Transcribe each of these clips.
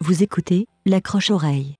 Vous écoutez l'accroche-oreille.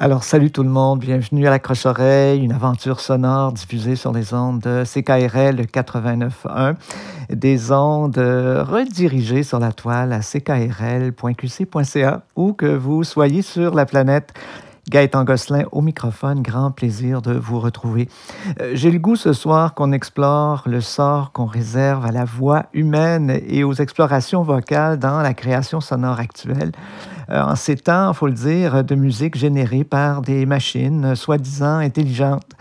Alors, salut tout le monde, bienvenue à l'accroche-oreille, une aventure sonore diffusée sur les ondes de CKRL 89.1, des ondes redirigées sur la toile à ckrl.qc.ca ou que vous soyez sur la planète. Gaëtan Gosselin au microphone, grand plaisir de vous retrouver. Euh, J'ai le goût ce soir qu'on explore le sort qu'on réserve à la voix humaine et aux explorations vocales dans la création sonore actuelle. Euh, en ces temps, il faut le dire, de musique générée par des machines euh, soi-disant intelligentes.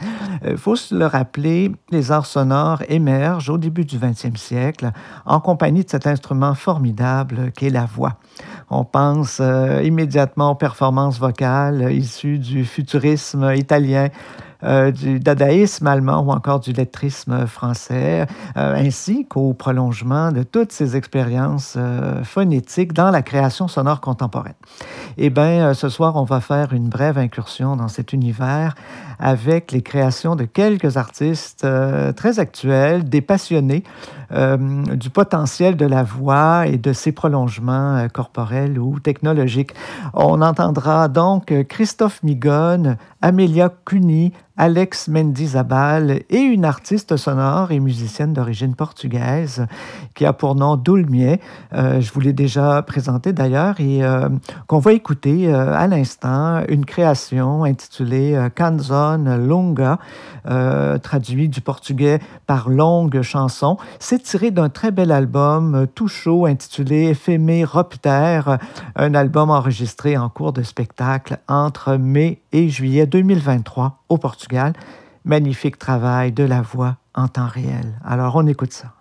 Il faut se le rappeler, les arts sonores émergent au début du 20e siècle en compagnie de cet instrument formidable qu'est la voix. On pense euh, immédiatement aux performances vocales issues du futurisme italien, euh, du dadaïsme allemand ou encore du lettrisme français, euh, ainsi qu'au prolongement de toutes ces expériences euh, phonétiques dans la création sonore contemporaine. Eh bien, ce soir, on va faire une brève incursion dans cet univers avec les créations de quelques artistes très actuels, des passionnés du potentiel de la voix et de ses prolongements corporels ou technologiques. On entendra donc Christophe Migone, Amelia Cuny, Alex Mendizabal et une artiste sonore et musicienne d'origine portugaise qui a pour nom Doulmier. Euh, je vous l'ai déjà présenté d'ailleurs et euh, qu'on va écouter euh, à l'instant une création intitulée Canzone Longa, traduit du portugais par longue chanson. C'est tiré d'un très bel album tout chaud intitulé Éphéméroptère, un album enregistré en cours de spectacle entre mai et juillet 2023 au Portugal. Magnifique travail de la voix en temps réel. Alors on écoute ça.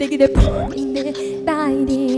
기대기대 폼인데 따이리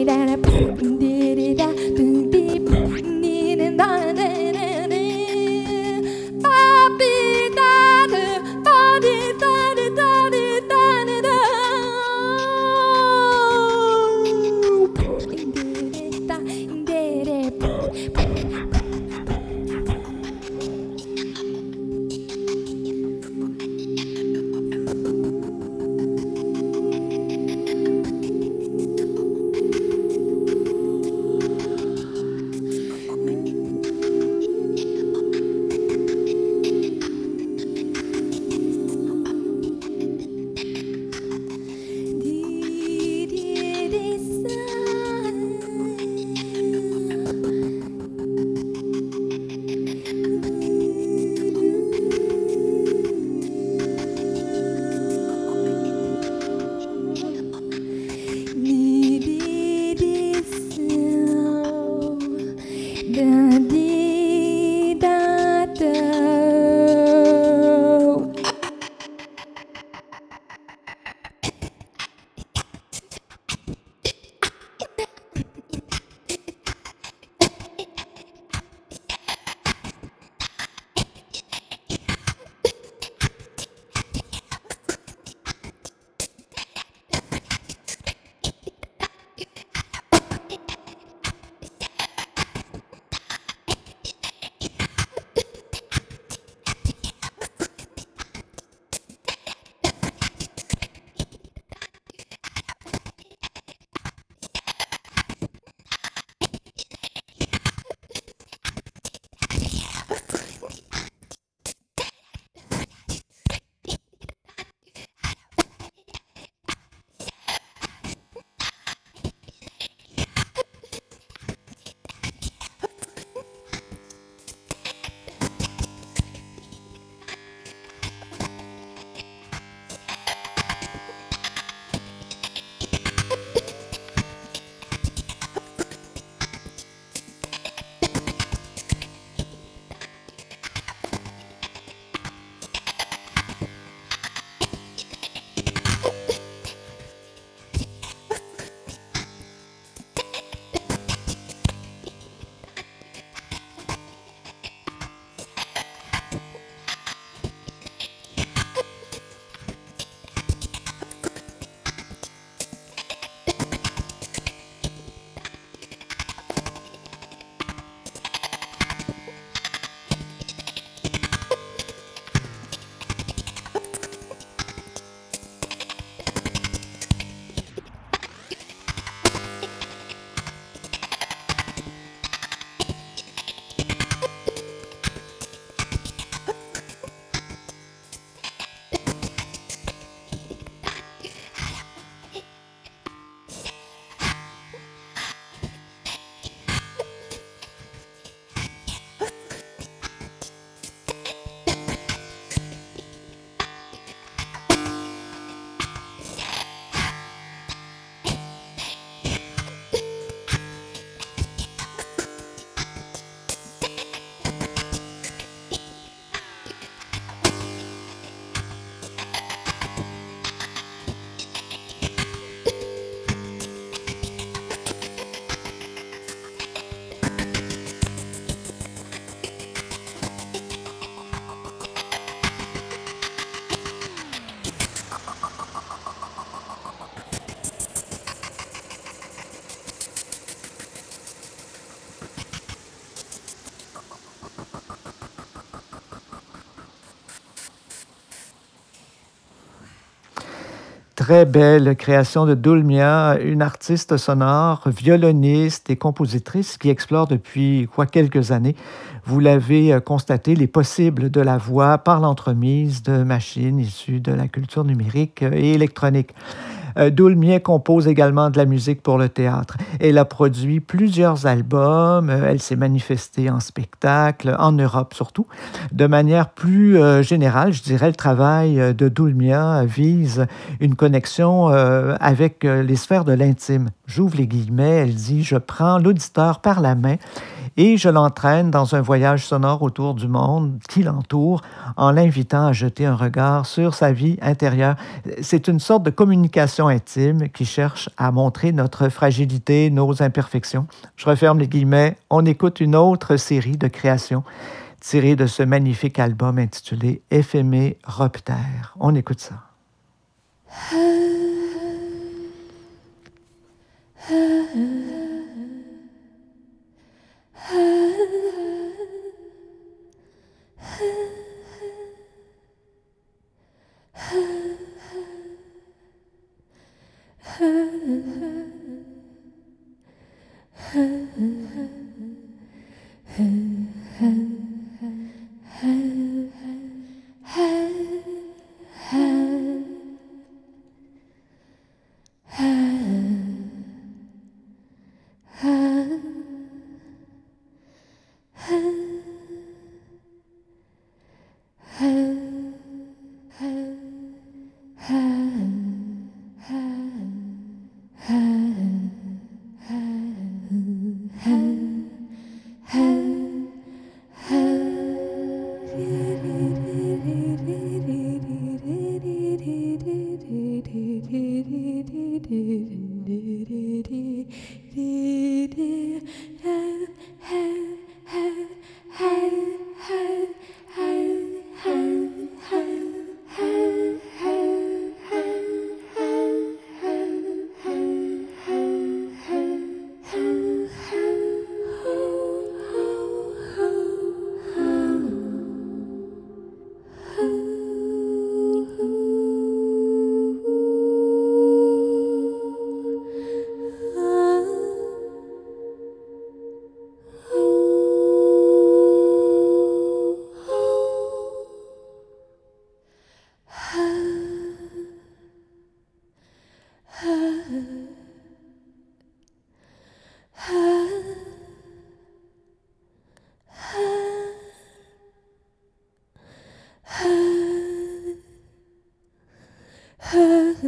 très belle création de Dulmia, une artiste sonore, violoniste et compositrice qui explore depuis quoi quelques années, vous l'avez euh, constaté, les possibles de la voix par l'entremise de machines issues de la culture numérique et électronique. Euh, Doulmier compose également de la musique pour le théâtre. Elle a produit plusieurs albums, euh, elle s'est manifestée en spectacle, en Europe surtout. De manière plus euh, générale, je dirais, le travail de Doulmia vise une connexion avec les sphères de l'intime. J'ouvre les guillemets, elle dit, je prends l'auditeur par la main et je l'entraîne dans un voyage sonore autour du monde qui l'entoure en l'invitant à jeter un regard sur sa vie intérieure. C'est une sorte de communication intime qui cherche à montrer notre fragilité, nos imperfections. Je referme les guillemets, on écoute une autre série de créations tirées de ce magnifique album intitulé Éphémé Ropter. On écoute ça. Ah, ah, ah, head.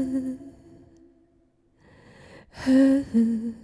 嗯嗯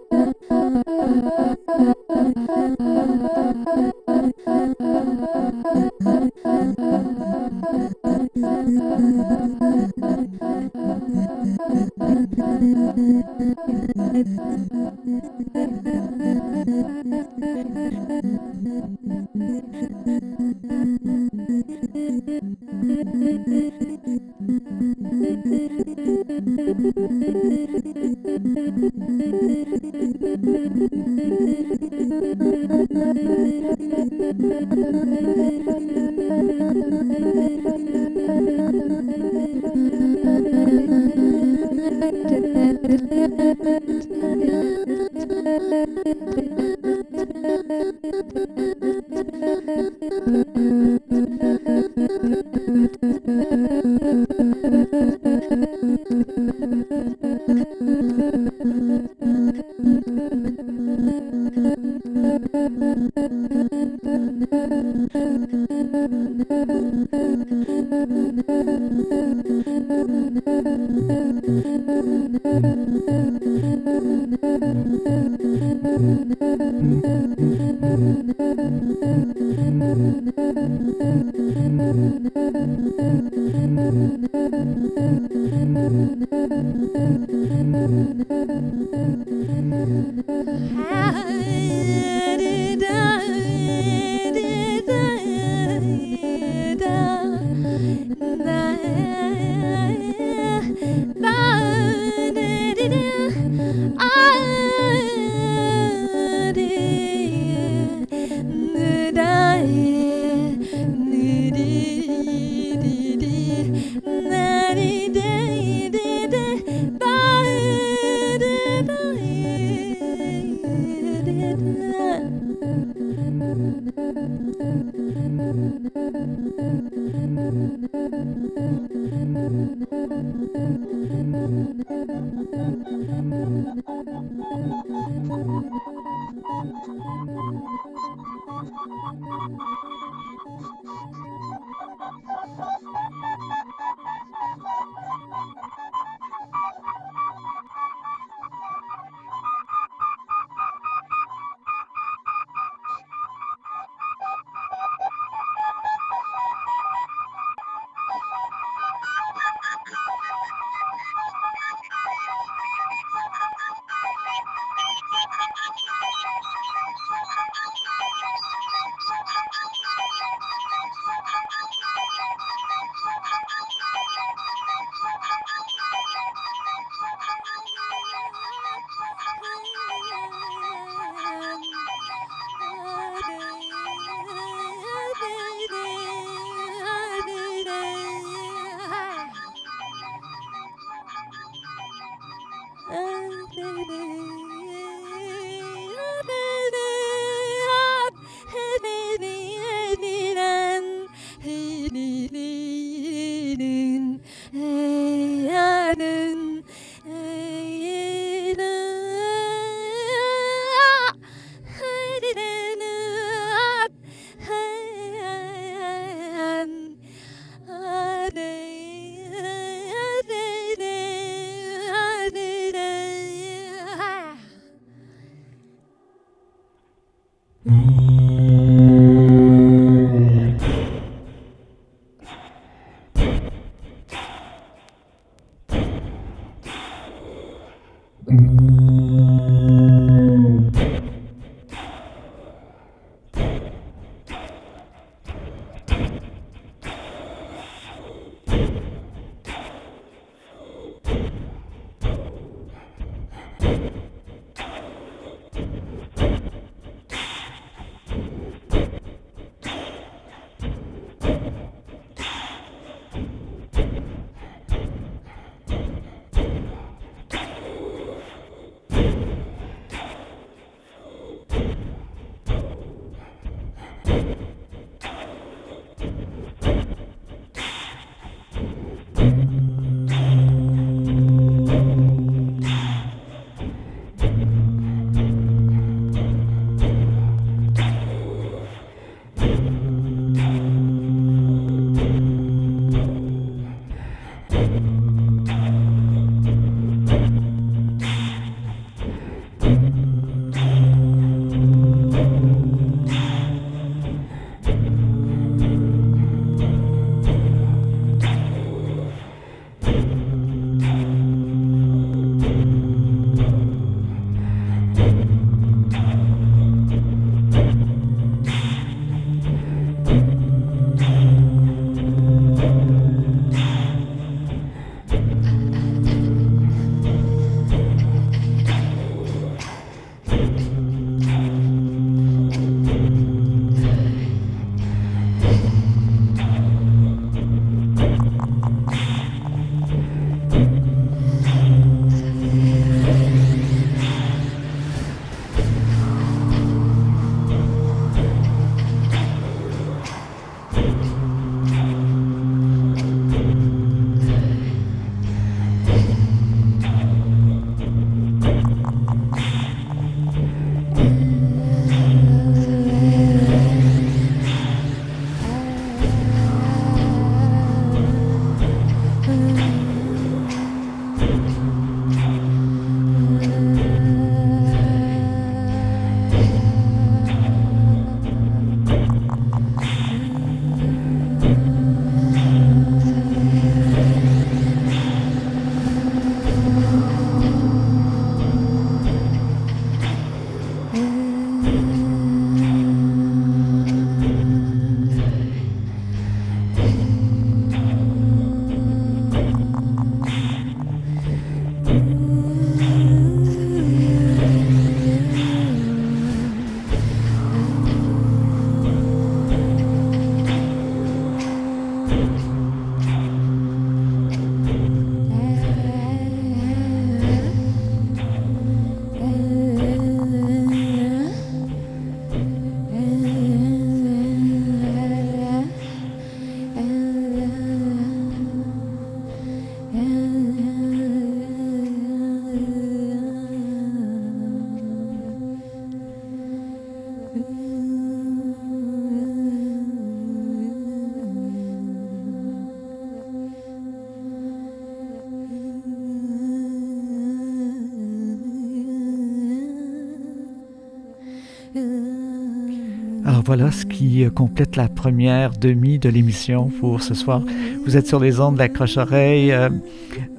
voilà ce qui complète la première demi de l'émission pour ce soir. Vous êtes sur les ondes de la croche-oreille euh,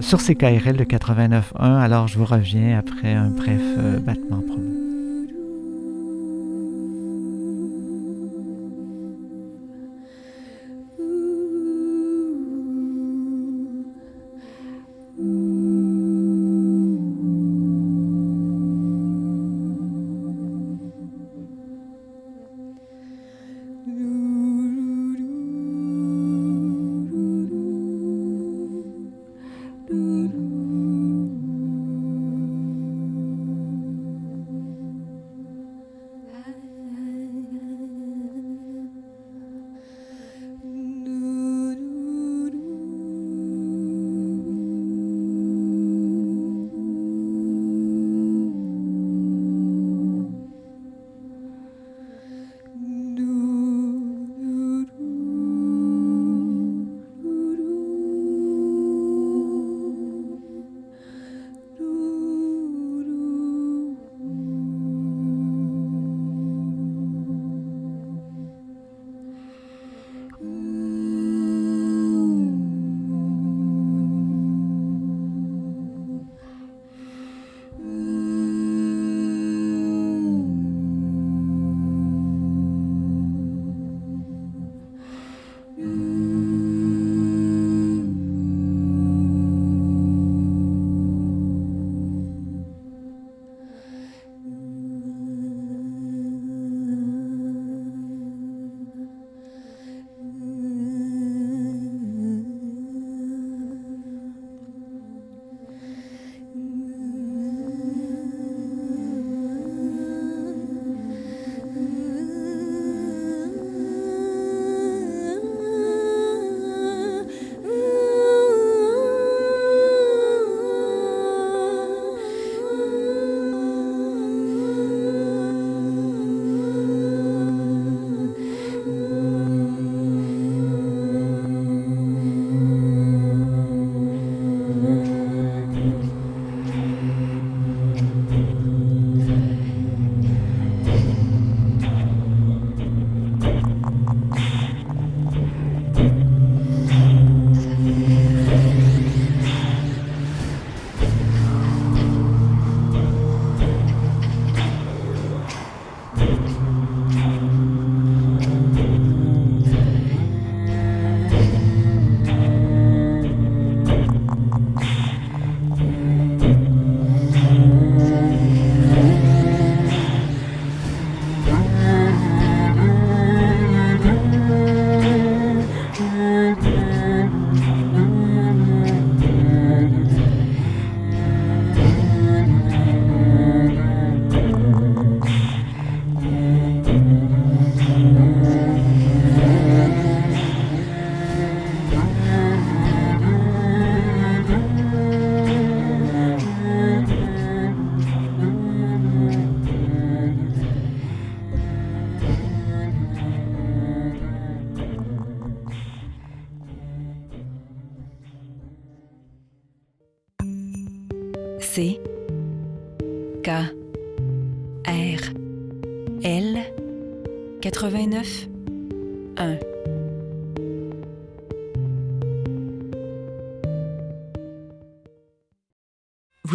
sur CKRL de 89.1. Alors je vous reviens après un bref euh, battement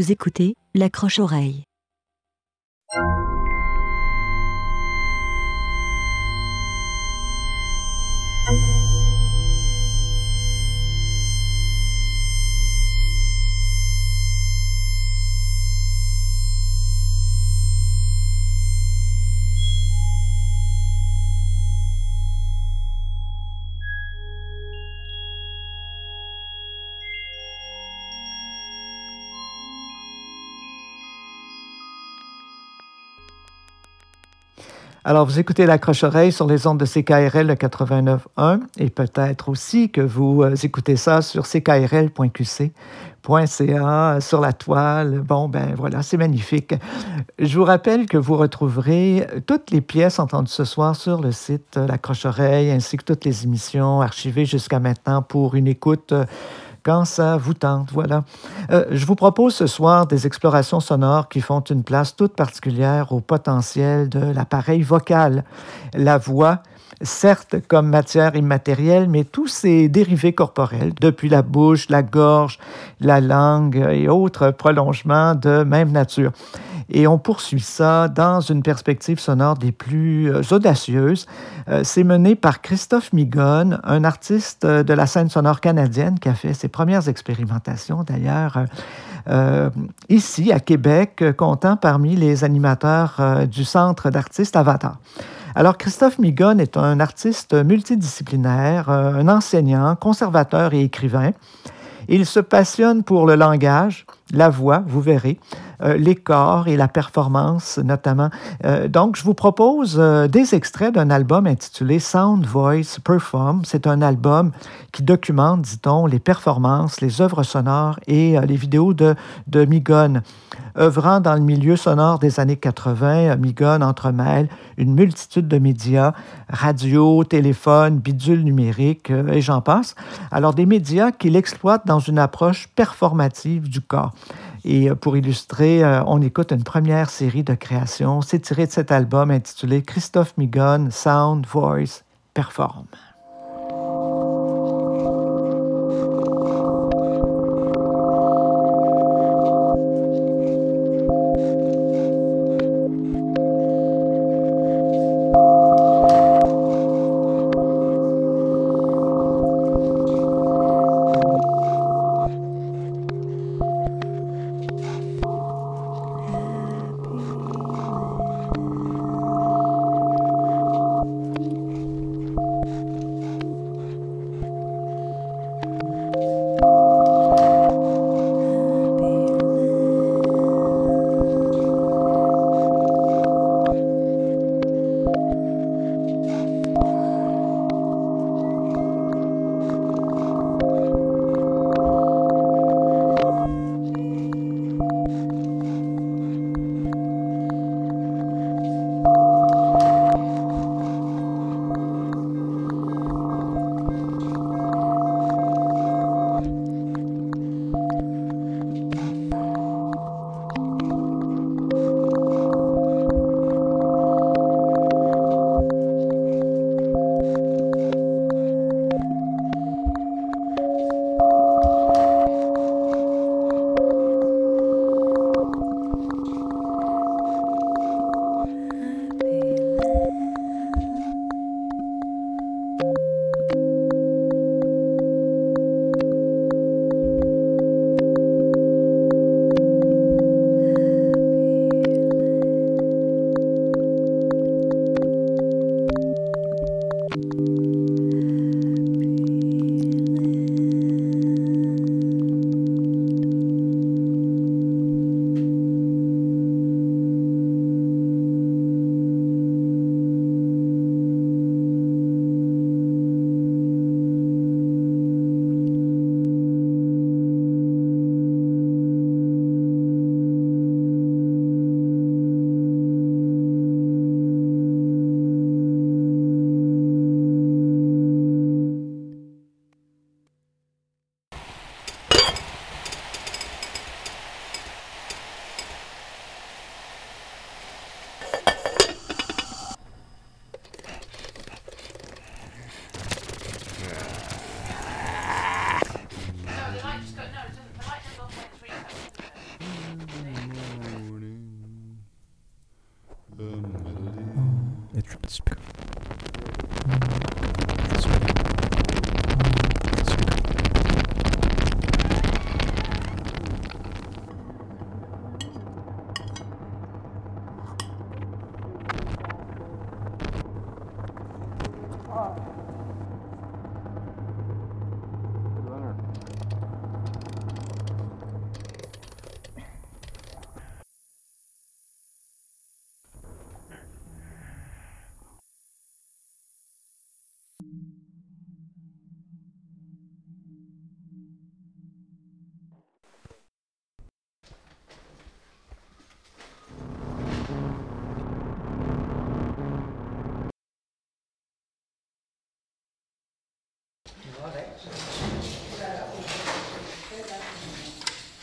Vous écoutez l'accroche-oreille. Alors, vous écoutez l'accroche-oreille sur les ondes de CKRL 89.1 et peut-être aussi que vous euh, écoutez ça sur ckrl.qc.ca, sur la toile. Bon, ben voilà, c'est magnifique. Je vous rappelle que vous retrouverez toutes les pièces entendues ce soir sur le site L'accroche-oreille ainsi que toutes les émissions archivées jusqu'à maintenant pour une écoute quand ça vous tente. Voilà. Euh, je vous propose ce soir des explorations sonores qui font une place toute particulière au potentiel de l'appareil vocal, la voix certes comme matière immatérielle, mais tous ces dérivés corporels, depuis la bouche, la gorge, la langue et autres prolongements de même nature. Et on poursuit ça dans une perspective sonore des plus euh, audacieuses. Euh, c'est mené par Christophe Migone, un artiste de la scène sonore canadienne qui a fait ses premières expérimentations d'ailleurs. Euh, ici à Québec, comptant parmi les animateurs du Centre d'artistes Avatar. Alors, Christophe Migone est un artiste multidisciplinaire, un enseignant, conservateur et écrivain. Il se passionne pour le langage, la voix, vous verrez, euh, les corps et la performance notamment. Euh, donc, je vous propose euh, des extraits d'un album intitulé Sound Voice Perform. C'est un album qui documente, dit-on, les performances, les œuvres sonores et les vidéos de, de Migone. Œuvrant dans le milieu sonore des années 80, Migone entremêle une multitude de médias, radio, téléphone, bidule numérique, et j'en passe. Alors, des médias qu'il exploite dans une approche performative du corps. Et euh, pour illustrer, euh, on écoute une première série de créations. C'est tiré de cet album intitulé Christophe Migon, Sound, Voice, Perform.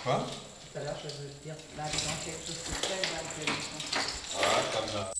Quoi? Tout à l'heure, je veux dire, là, dans quelque chose de très intéressant. Ah, comme ça.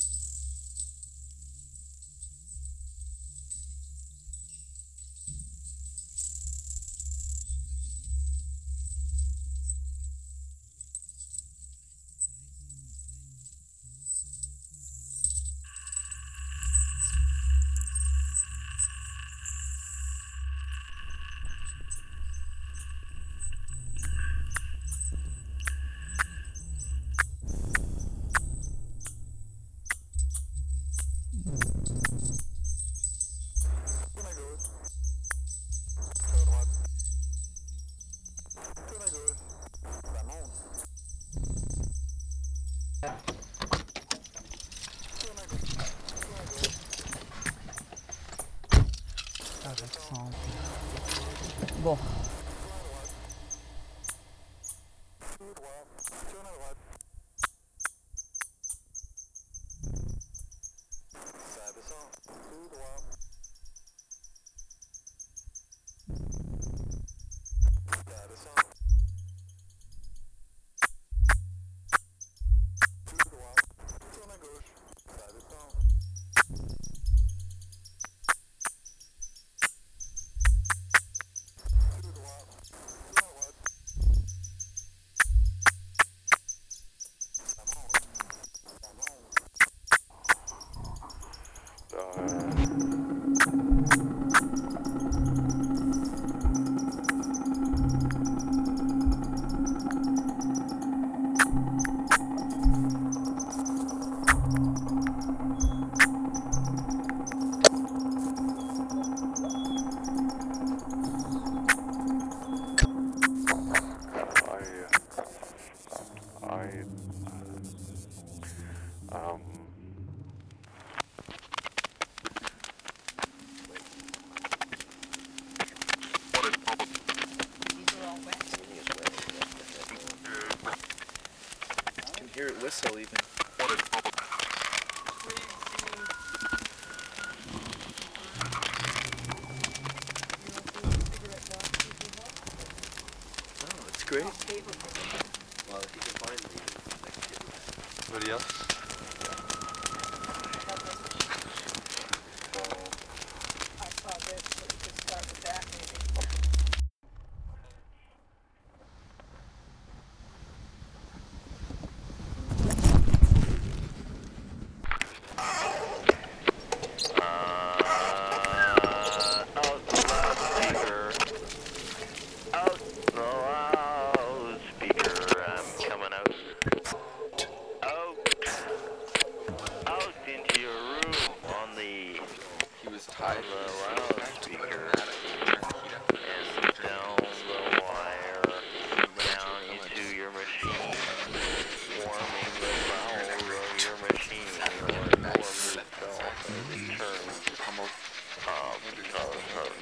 because of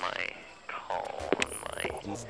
my call, my.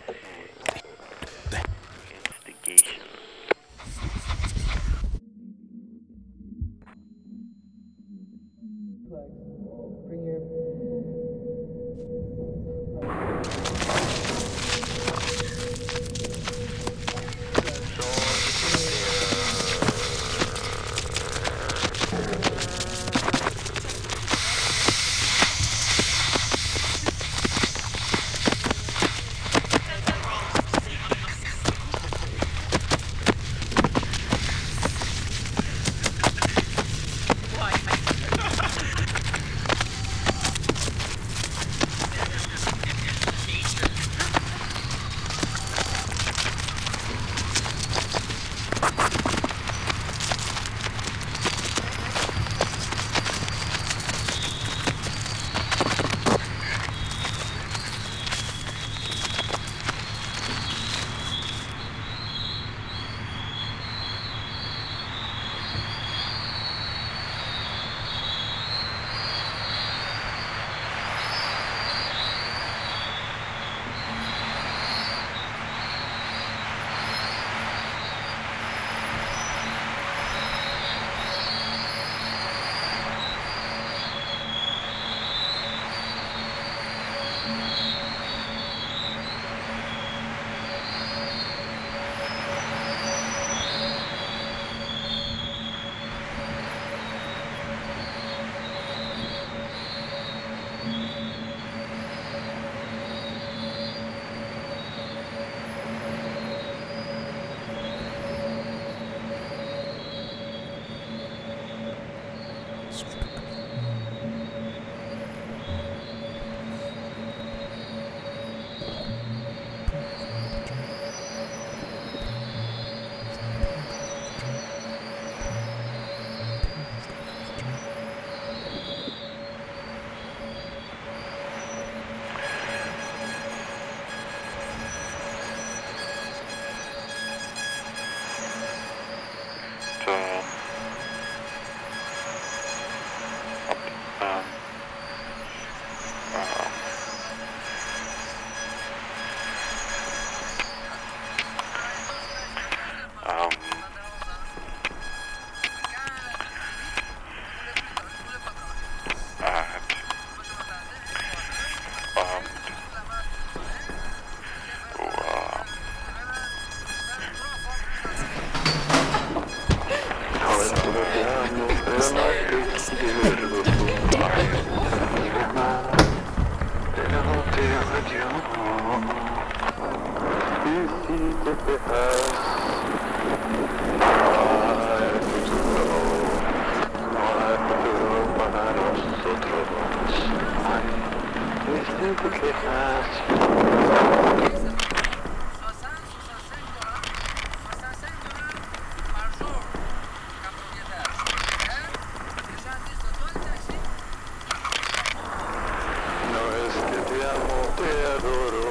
No es que te amo, te adoro.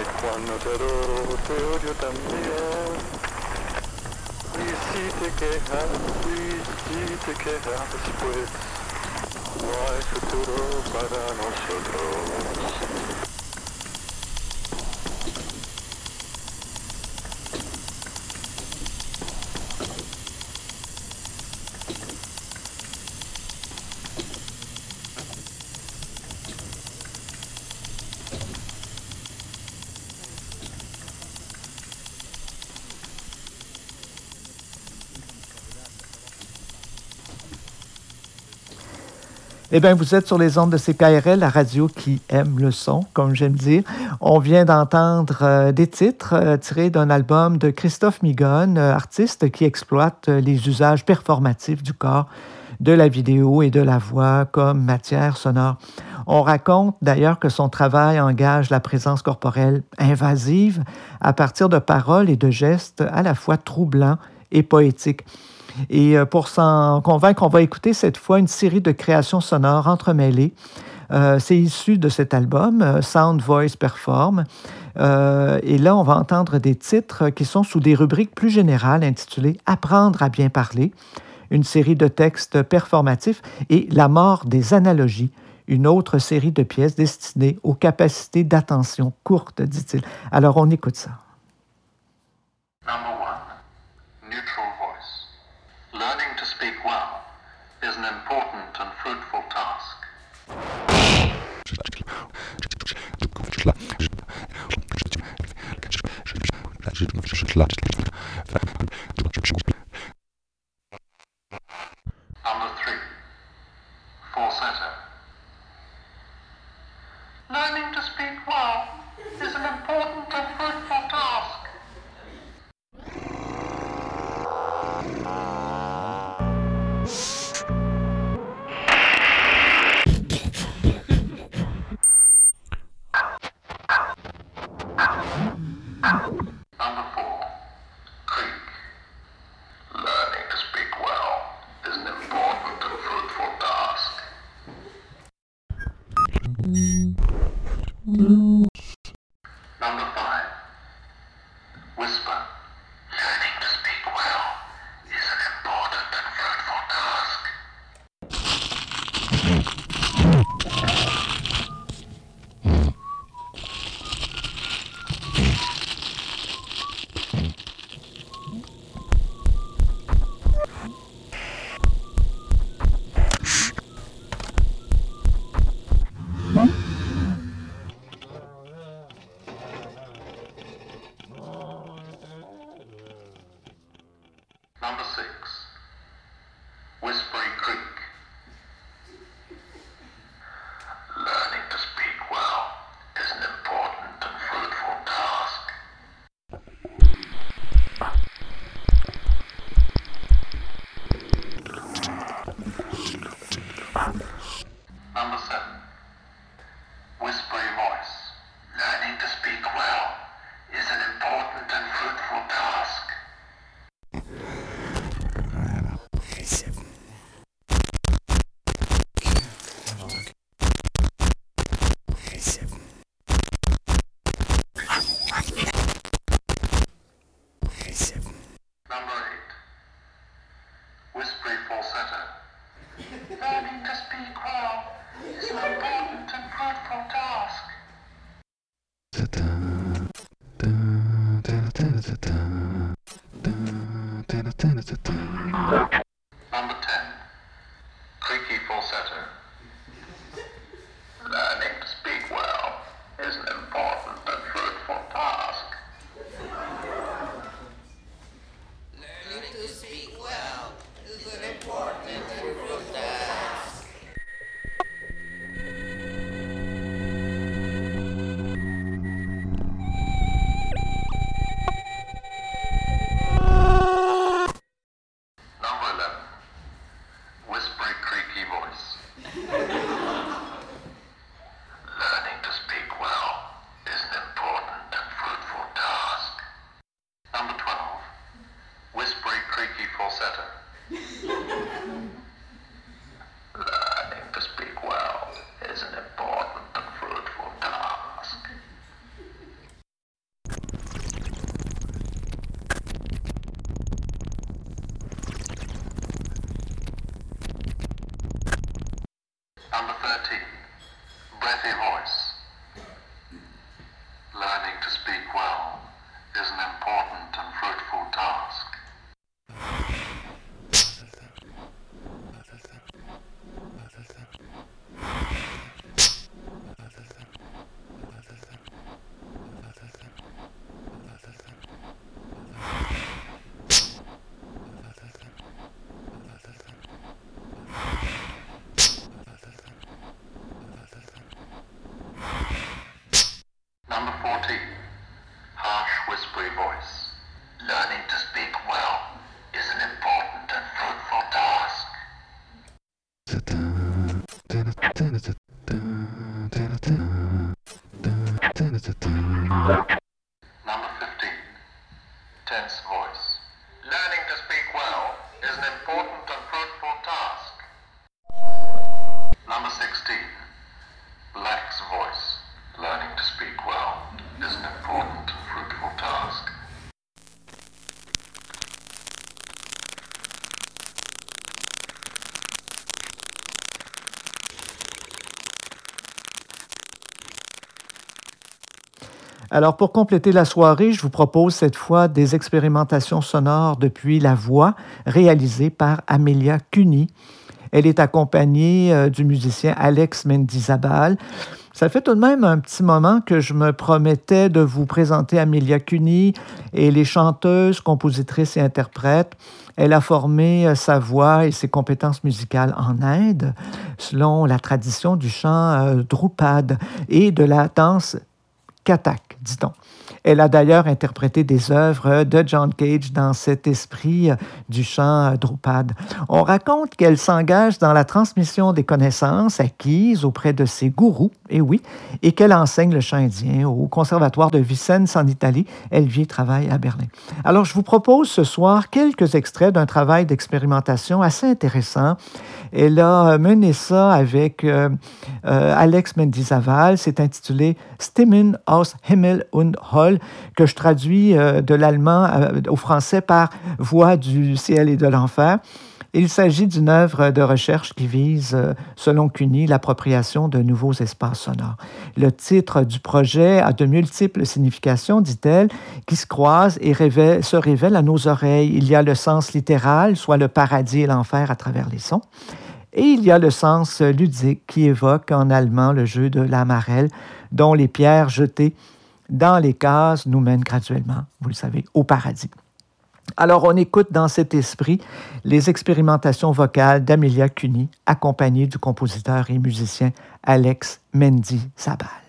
Y cuando te adoro, te odio también. Y si te quejas, y si te quejas después, no hay futuro para nosotros. Eh bien, vous êtes sur les ondes de CKRL, la radio qui aime le son, comme j'aime dire. On vient d'entendre euh, des titres euh, tirés d'un album de Christophe Migon, euh, artiste qui exploite les usages performatifs du corps, de la vidéo et de la voix comme matière sonore. On raconte d'ailleurs que son travail engage la présence corporelle invasive à partir de paroles et de gestes à la fois troublants et poétiques. Et euh, pour s'en convaincre, on va écouter cette fois une série de créations sonores entremêlées. Euh, c'est issu de cet album, euh, Sound Voice Perform. Et là, on va entendre des titres qui sont sous des rubriques plus générales intitulées Apprendre à bien parler, une série de textes performatifs et La mort des analogies, une autre série de pièces destinées aux capacités d'attention courtes, dit-il. Alors, on écoute ça. Dla was Number 13. Breathy voice. Alors, pour compléter la soirée, je vous propose cette fois des expérimentations sonores depuis la voix réalisées par Amelia Cuny. Elle est accompagnée euh, du musicien Alex Mendizabal. Ça fait tout de même un petit moment que je me promettais de vous présenter Amelia Cuny et les chanteuses, compositrices et interprètes. Elle a formé euh, sa voix et ses compétences musicales en Inde, selon la tradition du chant euh, Drupad et de la danse Kathak, dit-on. Elle a d'ailleurs interprété des œuvres de John Cage dans cet esprit du chant Drupad. On raconte qu'elle s'engage dans la transmission des connaissances acquises auprès de ses gourous, et oui, et qu'elle enseigne le chant indien au conservatoire de Vicence en Italie. Elle vit et travaille à Berlin. Alors, je vous propose ce soir quelques extraits d'un travail d'expérimentation assez intéressant. Elle a mené ça avec euh, euh, Alex Mendizaval. C'est intitulé Stimmen aus Himmel und Que je traduis euh, de l'allemand euh, au français par Voix du ciel et de l'enfer. Il s'agit d'une œuvre de recherche qui vise, euh, selon CUNY, l'appropriation de nouveaux espaces sonores. Le titre du projet a de multiples significations, dit-elle, qui se croisent et se révèlent à nos oreilles. Il y a le sens littéral, soit le paradis et l'enfer à travers les sons. Et il y a le sens ludique qui évoque en allemand le jeu de la marelle, dont les pierres jetées dans les cases nous mènent graduellement, vous le savez, au paradis. Alors, on écoute dans cet esprit les expérimentations vocales d'Amelia Cuny, accompagnée du compositeur et musicien Alex Mendy Sabal.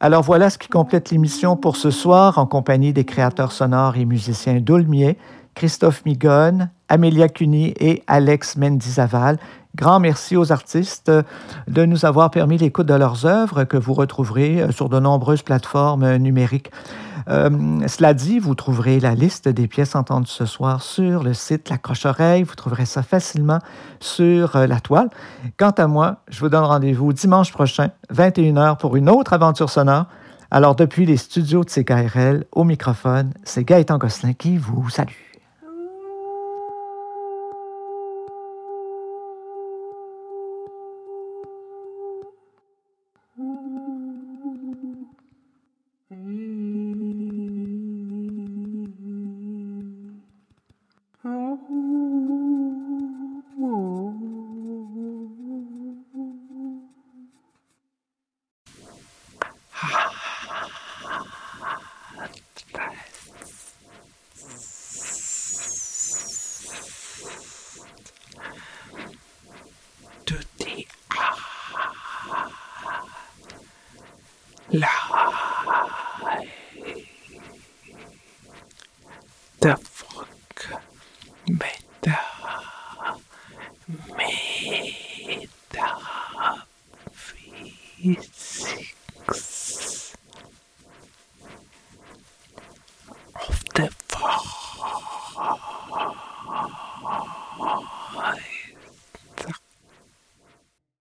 Alors voilà ce qui complète l'émission pour ce soir en compagnie des créateurs sonores et musiciens d'Aulmier, Christophe Migone, Amélia Cuny et Alex Mendizaval. Grand merci aux artistes de nous avoir permis l'écoute de leurs œuvres que vous retrouverez sur de nombreuses plateformes numériques. Euh, cela dit, vous trouverez la liste des pièces entendues ce soir sur le site La Croche-Oreille. Vous trouverez ça facilement sur la toile. Quant à moi, je vous donne rendez-vous dimanche prochain, 21h, pour une autre aventure sonore. Alors, depuis les studios de CKRL, au microphone, c'est Gaëtan Gosselin qui vous salue.